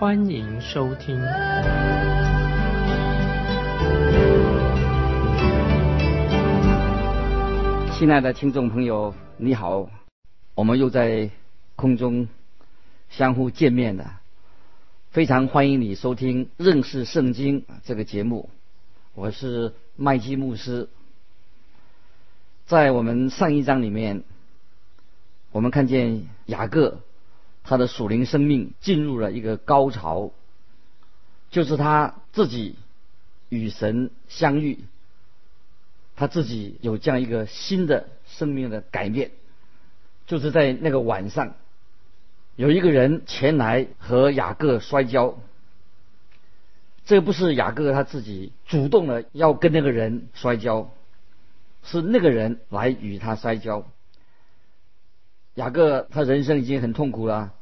欢迎收听。亲爱的听众朋友，你好，我们又在空中相互见面了。非常欢迎你收听《认识圣经》这个节目，我是麦基牧师。在我们上一章里面，我们看见雅各他的属灵生命进入了一个高潮，就是他自己与神相遇，他自己有这样一个新的生命的改变，就是在那个晚上，有一个人前来和雅各摔跤，这不是雅各他自己主动的要跟那个人摔跤。是那个人来与他摔跤。雅各他人生已经很痛苦了，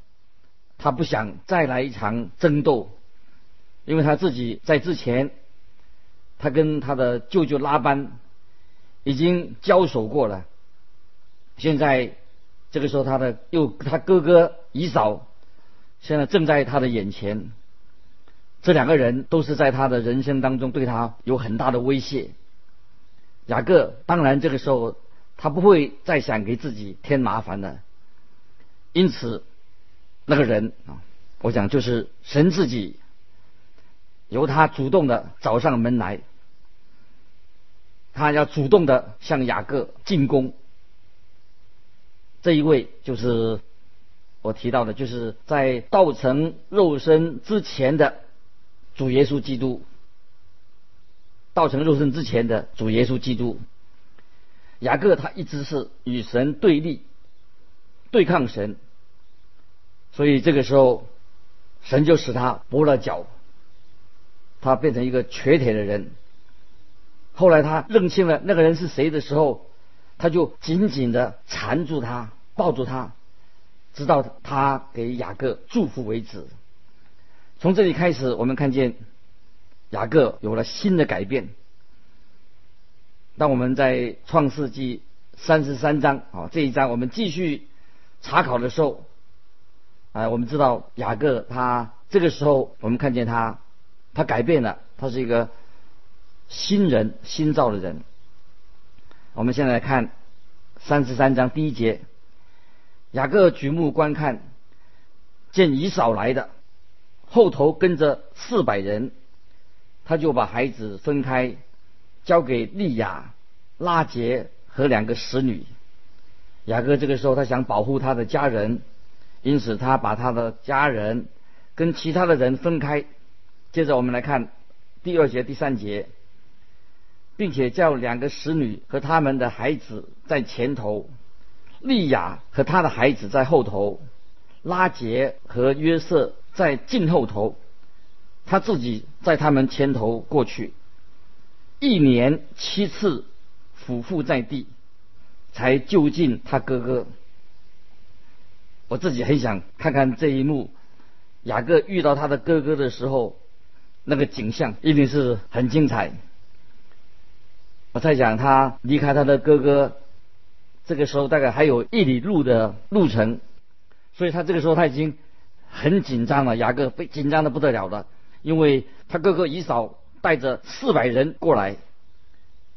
他不想再来一场争斗，因为他自己在之前，他跟他的舅舅拉班已经交手过了。现在这个时候，他的又他哥哥以嫂，现在正在他的眼前。这两个人都是在他的人生当中对他有很大的威胁。雅各当然这个时候他不会再想给自己添麻烦了，因此那个人啊，我想就是神自己由他主动的找上门来，他要主动的向雅各进攻。这一位就是我提到的，就是在道成肉身之前的主耶稣基督。道成肉身之前的主耶稣基督，雅各他一直是与神对立，对抗神，所以这个时候，神就使他跛了脚，他变成一个瘸腿的人。后来他认清了那个人是谁的时候，他就紧紧的缠住他，抱住他，直到他给雅各祝福为止。从这里开始，我们看见。雅各有了新的改变。当我们在创世纪三十三章啊这一章，我们继续查考的时候，啊，我们知道雅各他这个时候，我们看见他，他改变了，他是一个新人，新造的人。我们现在看三十三章第一节，雅各举目观看，见以扫来的，后头跟着四百人。他就把孩子分开，交给利亚、拉杰和两个使女。雅各这个时候他想保护他的家人，因此他把他的家人跟其他的人分开。接着我们来看第二节、第三节，并且叫两个使女和他们的孩子在前头，利亚和他的孩子在后头，拉杰和约瑟在近后头。他自己在他们前头过去，一年七次俯伏在地，才就近他哥哥。我自己很想看看这一幕，雅各遇到他的哥哥的时候，那个景象一定是很精彩。我在想他离开他的哥哥，这个时候大概还有一里路的路程，所以他这个时候他已经很紧张了，雅各被紧张的不得了了。因为他哥哥以扫带着四百人过来，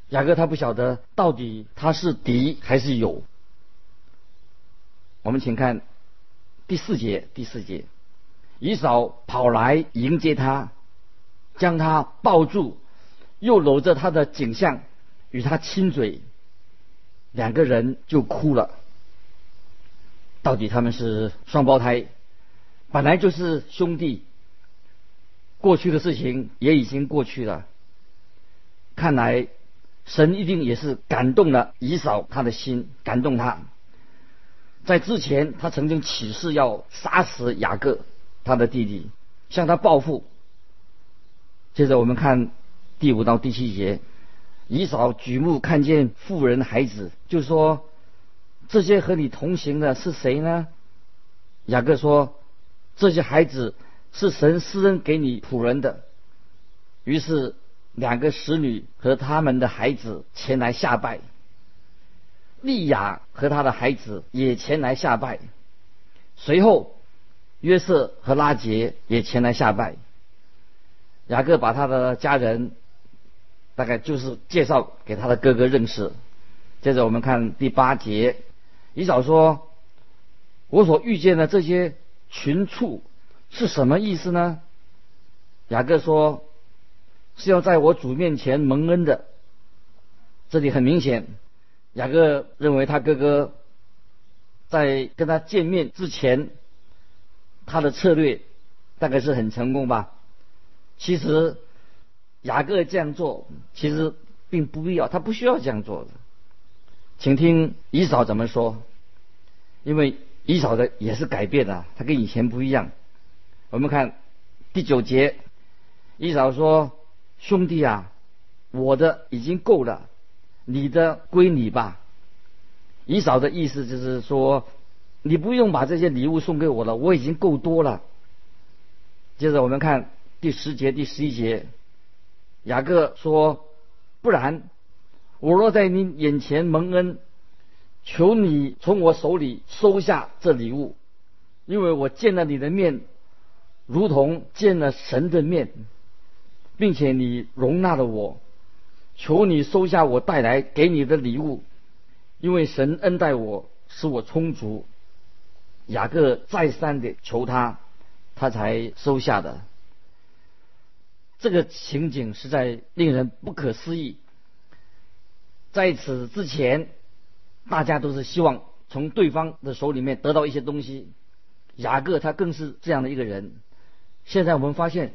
雅各他不晓得到底他是敌还是友。我们请看第四节，第四节，以扫跑来迎接他，将他抱住，又搂着他的颈项，与他亲嘴，两个人就哭了。到底他们是双胞胎，本来就是兄弟。过去的事情也已经过去了。看来神一定也是感动了以扫他的心，感动他。在之前，他曾经起誓要杀死雅各他的弟弟，向他报复。接着我们看第五到第七节，以扫举目看见妇人孩子，就说：“这些和你同行的是谁呢？”雅各说：“这些孩子是神施恩给你仆人的。”于是两个使女和他们的孩子前来下拜。利亚和他的孩子也前来下拜。随后，约瑟和拉杰也前来下拜。雅各把他的家人，大概就是介绍给他的哥哥认识。接着我们看第八节，以早说：“我所遇见的这些群畜是什么意思呢？”雅各说：“是要在我主面前蒙恩的。”这里很明显，雅各认为他哥哥在跟他见面之前，他的策略大概是很成功吧。其实雅各这样做其实并不必要，他不需要这样做的。请听以嫂怎么说，因为以嫂的也是改变了，他跟以前不一样。我们看第九节，一扫说：“兄弟啊，我的已经够了，你的归你吧。”一扫的意思就是说，你不用把这些礼物送给我了，我已经够多了。接着我们看。第十节、第十一节，雅各说：“不然，我若在你眼前蒙恩，求你从我手里收下这礼物，因为我见了你的面，如同见了神的面，并且你容纳了我，求你收下我带来给你的礼物，因为神恩待我，使我充足。”雅各再三的求他，他才收下的。这个情景实在令人不可思议。在此之前，大家都是希望从对方的手里面得到一些东西。雅各他更是这样的一个人。现在我们发现，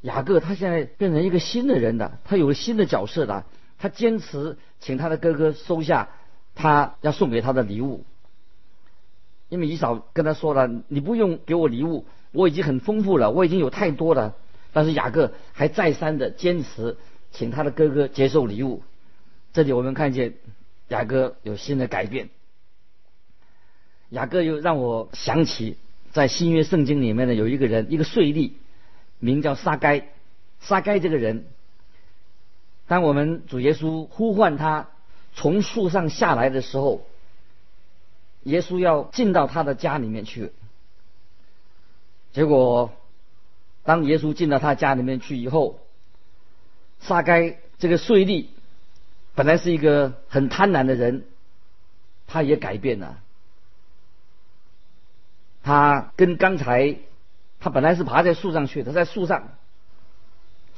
雅各他现在变成一个新的人了，他有了新的角色了。他坚持请他的哥哥收下他要送给他的礼物，因为以嫂跟他说了：“你不用给我礼物，我已经很丰富了，我已经有太多了。”但是雅各还再三的坚持，请他的哥哥接受礼物。这里我们看见雅各有新的改变。雅各又让我想起，在新约圣经里面呢，有一个人，一个税吏，名叫撒该。撒该这个人，当我们主耶稣呼唤他从树上下来的时候，耶稣要进到他的家里面去，结果。当耶稣进到他家里面去以后，撒该这个税吏本来是一个很贪婪的人，他也改变了。他跟刚才他本来是爬在树上去，他在树上，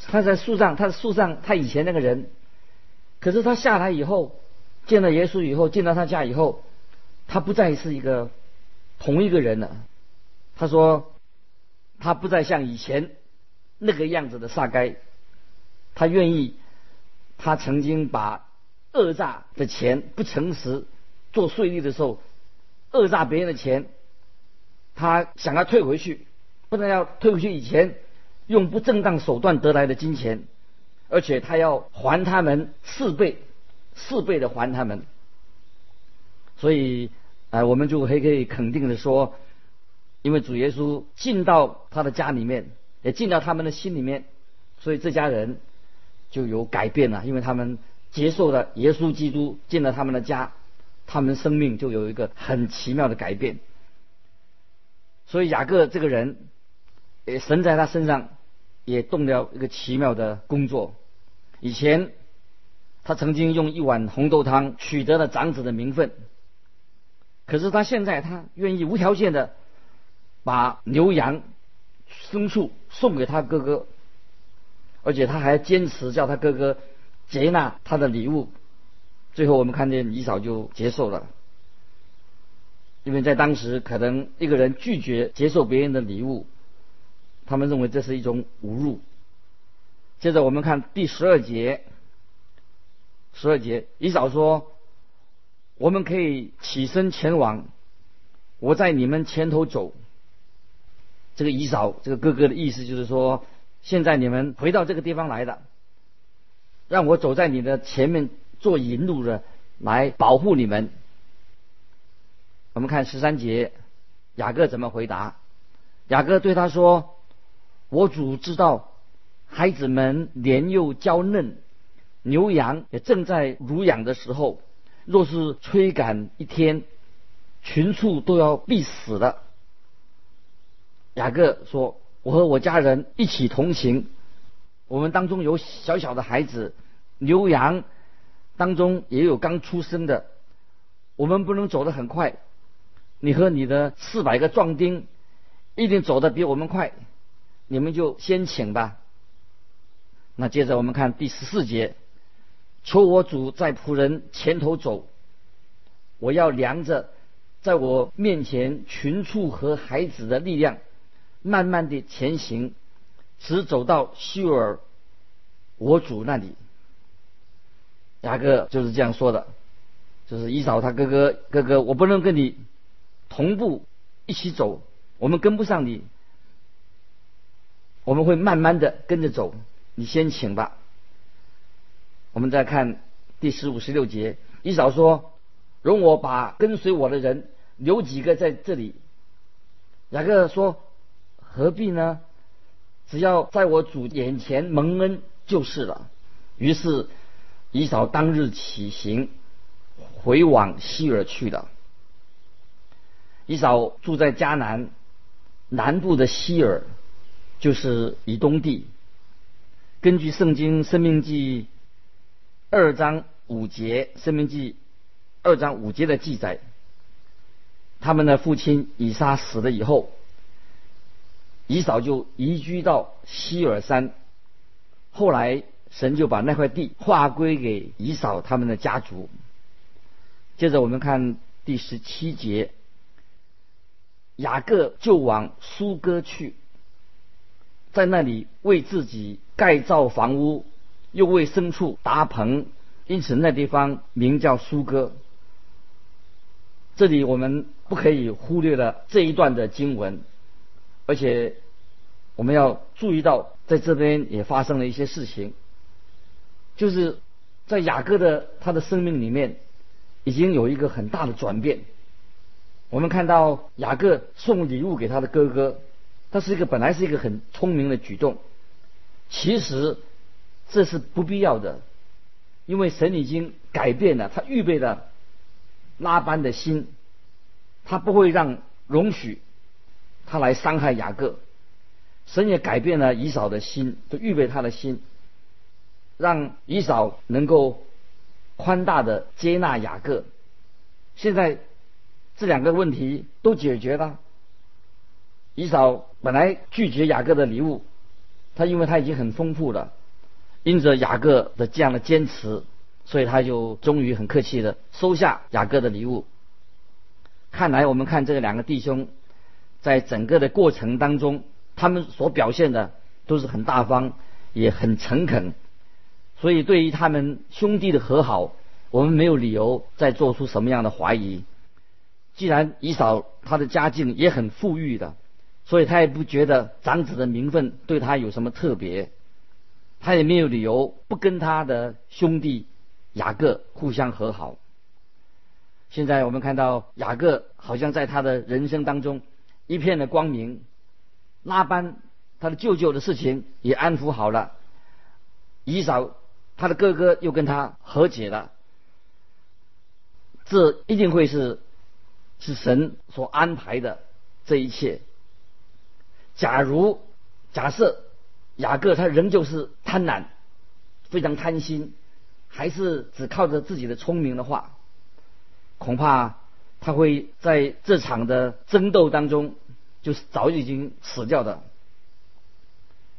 他在树上，他在树上，他以前那个人，可是他下来以后见了耶稣以后，见到他家以后，他不再是一个同一个人了。他说。他不再像以前那个样子的撒该，他愿意，他曾经把恶诈的钱不诚实做税吏的时候，恶诈别人的钱，他想要退回去，不但要退回去以前用不正当手段得来的金钱，而且他要还他们四倍，四倍的还他们。所以，啊，我们就可以可以肯定的说。因为主耶稣进到他的家里面，也进到他们的心里面，所以这家人就有改变了。因为他们接受了耶稣基督进了他们的家，他们生命就有一个很奇妙的改变。所以雅各这个人，也神在他身上也动了一个奇妙的工作。以前他曾经用一碗红豆汤取得了长子的名分，可是他现在他愿意无条件的。把牛羊、牲畜送给他哥哥，而且他还坚持叫他哥哥接纳他的礼物。最后我们看见以扫就接受了，因为在当时可能一个人拒绝接受别人的礼物，他们认为这是一种侮辱。接着我们看第十二节，十二节以扫说：“我们可以起身前往，我在你们前头走。”这个以扫这个哥哥的意思就是说，现在你们回到这个地方来了，让我走在你的前面做引路的，来保护你们。我们看十三节，雅各怎么回答？雅各对他说：“我主知道，孩子们年幼娇嫩，牛羊也正在乳养的时候，若是催赶一天，群畜都要必死了。”雅各说：“我和我家人一起同行，我们当中有小小的孩子，牛羊当中也有刚出生的，我们不能走得很快。你和你的四百个壮丁一定走得比我们快，你们就先请吧。”那接着我们看第十四节：“求我主在仆人前头走，我要量着在我面前群畜和孩子的力量。”慢慢的前行，直走到希尔我主那里。雅各就是这样说的，就是一扫他哥哥哥哥，我不能跟你同步一起走，我们跟不上你，我们会慢慢的跟着走，你先请吧。我们再看第十五十六节，伊扫说：“容我把跟随我的人留几个在这里。”雅各说。何必呢？只要在我主眼前蒙恩就是了。于是以扫当日起行，回往希尔去了。以扫住在迦南南部的希尔，就是以东地。根据圣经《生命记》二章五节，《生命记》二章五节的记载，他们的父亲以撒死了以后。以扫就移居到希尔山，后来神就把那块地划归给以扫他们的家族。接着我们看第十七节，雅各就往苏哥去，在那里为自己盖造房屋，又为牲畜搭棚，因此那地方名叫苏哥。这里我们不可以忽略了这一段的经文。而且我们要注意到，在这边也发生了一些事情，就是在雅各的他的生命里面，已经有一个很大的转变。我们看到雅各送礼物给他的哥哥，他是一个本来是一个很聪明的举动，其实这是不必要的，因为神已经改变了他预备了拉班的心，他不会让容许。他来伤害雅各，神也改变了以扫的心，就预备他的心，让以扫能够宽大的接纳雅各。现在这两个问题都解决了。以扫本来拒绝雅各的礼物，他因为他已经很丰富了，因着雅各的这样的坚持，所以他就终于很客气的收下雅各的礼物。看来我们看这两个弟兄。在整个的过程当中，他们所表现的都是很大方，也很诚恳，所以对于他们兄弟的和好，我们没有理由再做出什么样的怀疑。既然以扫他的家境也很富裕的，所以他也不觉得长子的名分对他有什么特别，他也没有理由不跟他的兄弟雅各互相和好。现在我们看到雅各好像在他的人生当中。一片的光明，拉班他的舅舅的事情也安抚好了，以扫他的哥哥又跟他和解了，这一定会是是神所安排的这一切。假如假设雅各他仍旧是贪婪，非常贪心，还是只靠着自己的聪明的话，恐怕。他会在这场的争斗当中，就是早已经死掉的。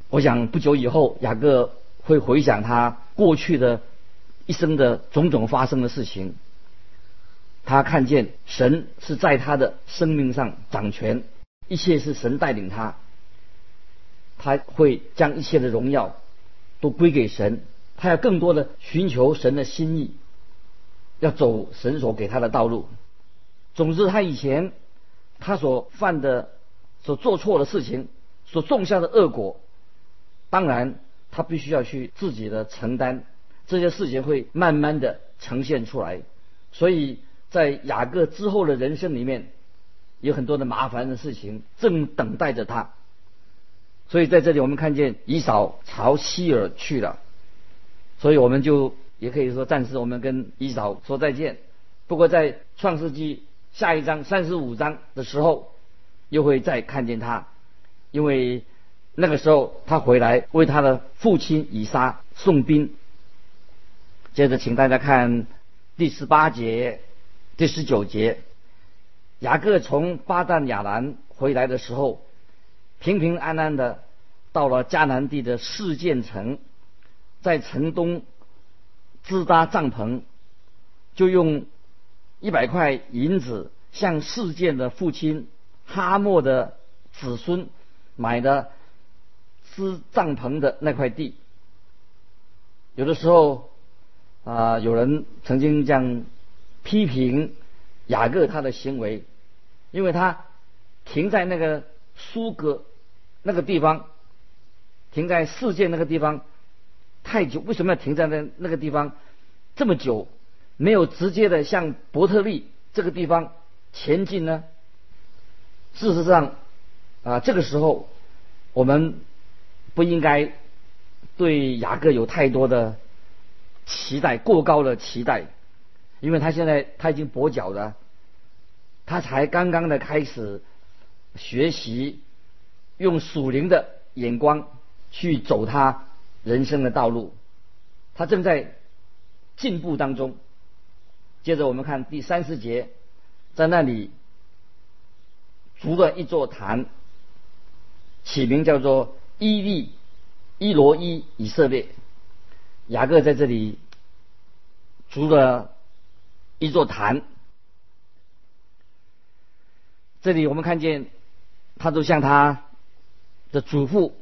我想不久以后，雅各会回想他过去的一生的种种发生的事情。他看见神是在他的生命上掌权，一切是神带领他。他会将一切的荣耀都归给神，他要更多的寻求神的心意，要走神所给他的道路。总之，他以前他所犯的、所做错的事情、所种下的恶果，当然他必须要去自己的承担这些事情，会慢慢的呈现出来。所以在雅各之后的人生里面，有很多的麻烦的事情正等待着他。所以在这里我们看见以扫朝西尔去了，所以我们就也可以说暂时我们跟以扫说再见。不过在创世纪下一章三十五章的时候，又会再看见他，因为那个时候他回来为他的父亲以撒送兵。接着，请大家看第十八节、第十九节，雅各从巴旦亚兰回来的时候。平平安安的到了迦南地的事件城，在城东支搭帐篷，就用一百块银子向事件的父亲哈莫的子孙买的支帐篷的那块地。有的时候啊，有人曾经这样批评雅各他的行为，因为他停在那个苏格。那个地方停在世界那个地方太久，为什么要停在那那个地方这么久？没有直接的向伯特利这个地方前进呢？事实上，啊，这个时候我们不应该对雅各有太多的期待，过高的期待，因为他现在他已经跛脚了，他才刚刚的开始学习。用属灵的眼光去走他人生的道路，他正在进步当中。接着我们看第三十节，在那里筑了一座坛，起名叫做伊利伊罗伊以色列。雅各在这里筑了一座坛，这里我们看见他都像他。的祖父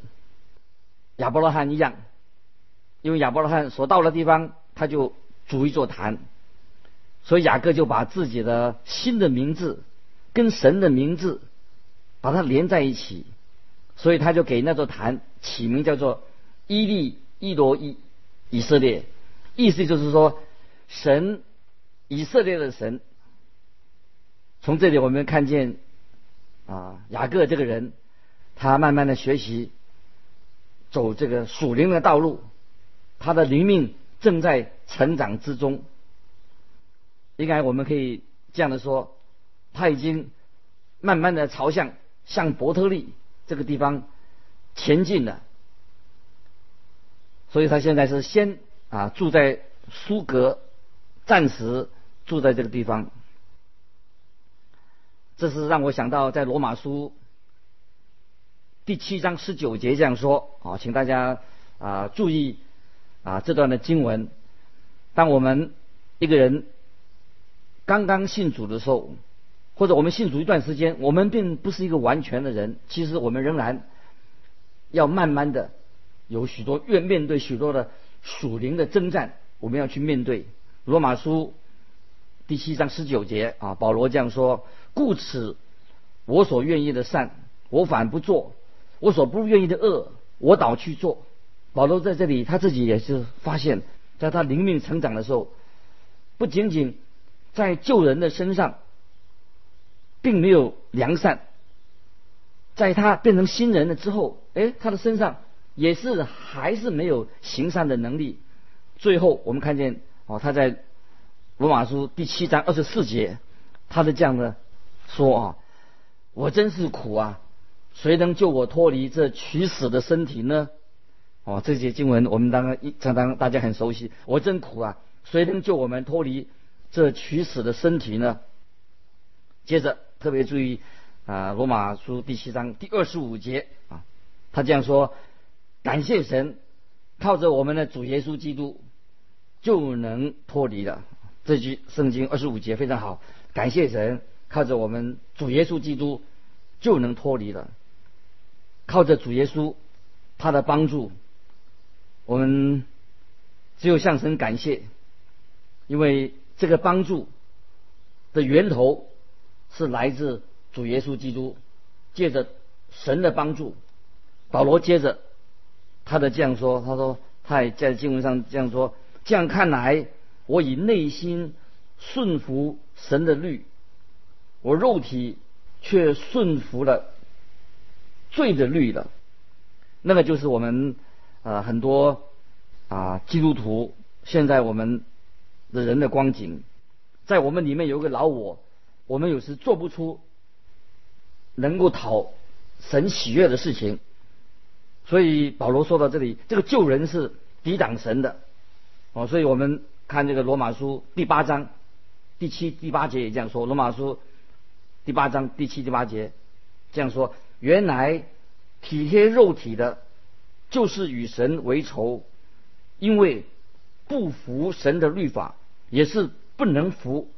亚伯拉罕一样，因为亚伯拉罕所到的地方，他就筑一座坛，所以雅各就把自己的新的名字跟神的名字把它连在一起，所以他就给那座坛起名叫做伊利伊罗伊以色列，意思就是说神以色列的神。从这里我们看见啊雅各这个人。他慢慢的学习，走这个属灵的道路，他的灵命正在成长之中。应该我们可以这样的说，他已经慢慢的朝向向伯特利这个地方前进了。所以他现在是先啊住在苏格，暂时住在这个地方。这是让我想到在罗马书。第七章十九节这样说啊，请大家啊注意啊这段的经文。当我们一个人刚刚信主的时候，或者我们信主一段时间，我们并不是一个完全的人。其实我们仍然要慢慢的有许多愿面对许多的属灵的征战，我们要去面对。罗马书第七章十九节啊，保罗这样说：故此，我所愿意的善，我反不做。我所不愿意的恶，我倒去做。保罗在这里，他自己也是发现，在他灵命成长的时候，不仅仅在救人的身上，并没有良善，在他变成新人了之后，哎，他的身上也是还是没有行善的能力。最后，我们看见哦，他在罗马书第七章二十四节，他的这样的说啊，我真是苦啊。谁能救我脱离这取死的身体呢？哦，这些经文我们当然一常常大家很熟悉。我真苦啊！谁能救我们脱离这取死的身体呢？接着特别注意啊，《罗马书》第七章第二十五节啊，他这样说：感谢神，靠着我们的主耶稣基督就能脱离了。这句圣经二十五节非常好，感谢神，靠着我们主耶稣基督就能脱离了。靠着主耶稣，他的帮助，我们只有向神感谢，因为这个帮助的源头是来自主耶稣基督，借着神的帮助，保罗接着他的这样说，他说他也在经文上这样说。这样看来，我以内心顺服神的律，我肉体却顺服了罪的律了。那个就是我们啊很多啊基督徒现在我们的人的光景，在我们里面有一个老我，我们有时做不出能够讨神喜悦的事情。所以保罗说到这里，这个救人是抵挡神的。哦，所以我们看这个罗马书第八章第七、第八节也这样说。罗马书第八章第七、第八节这样说：原来体贴肉体的，就是与神为仇，因为不服神的律法，也是不能服，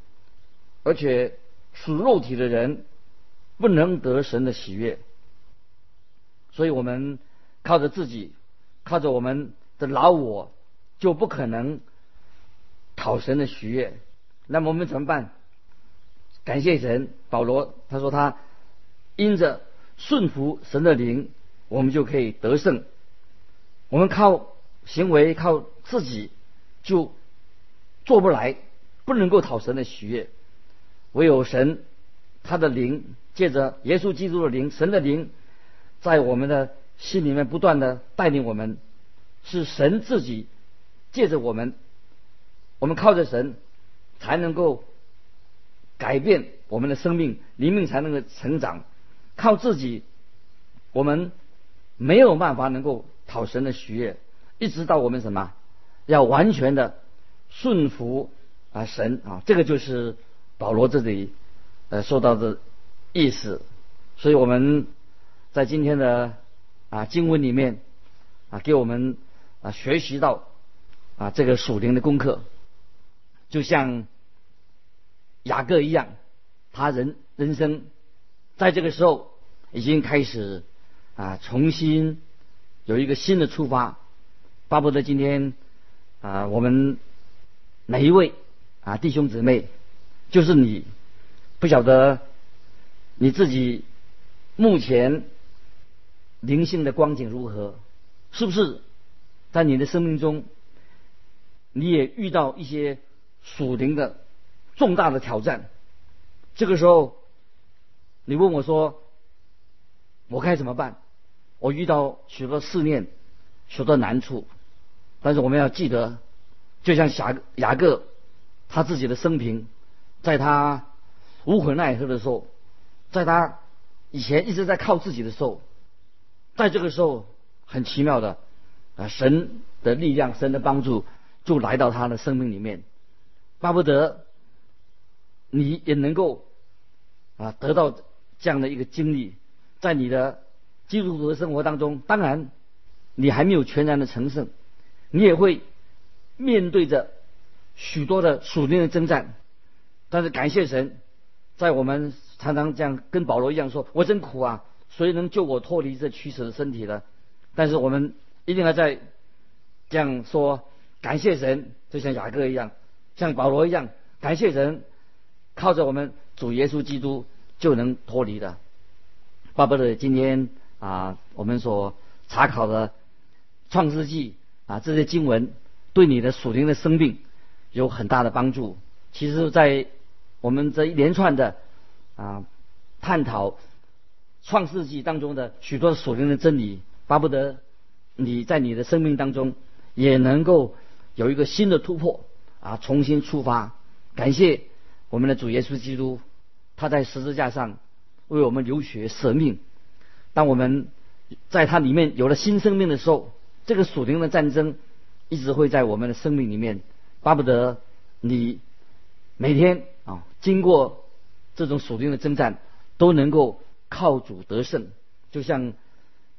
而且属肉体的人不能得神的喜悦。所以我们靠着自己，靠着我们的老我。就不可能讨神的喜悦。那么我们怎么办？感谢神，保罗他说他因着顺服神的灵，我们就可以得胜。我们靠行为靠自己就做不来，不能够讨神的喜悦。唯有神他的灵，借着耶稣基督的灵，神的灵，在我们的心里面不断的带领我们，是神自己。借着我们，我们靠着神，才能够改变我们的生命，灵命才能够成长。靠自己，我们没有办法能够讨神的喜悦。一直到我们什么，要完全的顺服啊神啊，这个就是保罗这里呃说到的意思。所以我们在今天的啊经文里面啊，给我们啊学习到。啊，这个属灵的功课，就像雅各一样，他人人生在这个时候已经开始啊，重新有一个新的出发。巴不得今天啊，我们每一位啊弟兄姊妹，就是你不晓得你自己目前灵性的光景如何，是不是在你的生命中？你也遇到一些属灵的重大的挑战，这个时候，你问我说：“我该怎么办？”我遇到许多试炼，许多难处，但是我们要记得，就像雅雅各他自己的生平，在他无可奈何的时候，在他以前一直在靠自己的时候，在这个时候很奇妙的啊，神的力量，神的帮助。就来到他的生命里面，巴不得你也能够啊得到这样的一个经历，在你的基督徒的生活当中，当然你还没有全然的成圣，你也会面对着许多的属灵的征战，但是感谢神，在我们常常这样跟保罗一样说：“我真苦啊，谁能救我脱离这屈死的身体呢？”但是我们一定要在这样说。感谢神，就像雅各一样，像保罗一样，感谢神，靠着我们主耶稣基督就能脱离的。巴不得今天啊，我们所查考的创世纪啊这些经文，对你的属灵的生命有很大的帮助。其实，在我们这一连串的啊探讨创世纪当中的许多属灵的真理，巴不得你在你的生命当中也能够。有一个新的突破啊，重新出发。感谢我们的主耶稣基督，他在十字架上为我们流血舍命。当我们在他里面有了新生命的时候，这个属灵的战争一直会在我们的生命里面。巴不得你每天啊，经过这种属灵的征战，都能够靠主得胜，就像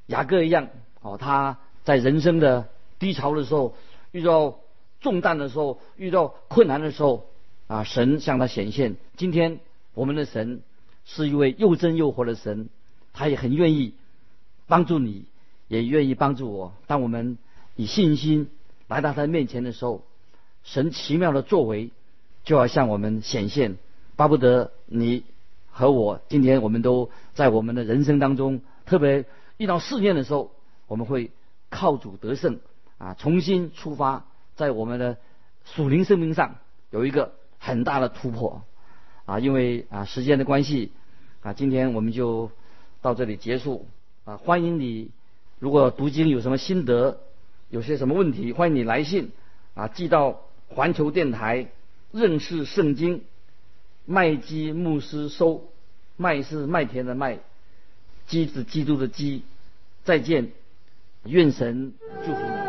雅各一样哦。他在人生的低潮的时候遇到。重担的时候，遇到困难的时候，啊，神向他显现。今天我们的神是一位又真又活的神，他也很愿意帮助你，也愿意帮助我。当我们以信心来到他面前的时候，神奇妙的作为就要向我们显现。巴不得你和我今天我们都在我们的人生当中，特别遇到试炼的时候，我们会靠主得胜啊，重新出发，在我们的属灵生命上有一个很大的突破啊！因为啊时间的关系啊，今天我们就到这里结束啊！欢迎你，如果读经有什么心得，有些什么问题，欢迎你来信啊，寄到环球电台认识圣经麦基牧师收，麦是麦田的麦，基是基督的基。再见，愿神祝福你。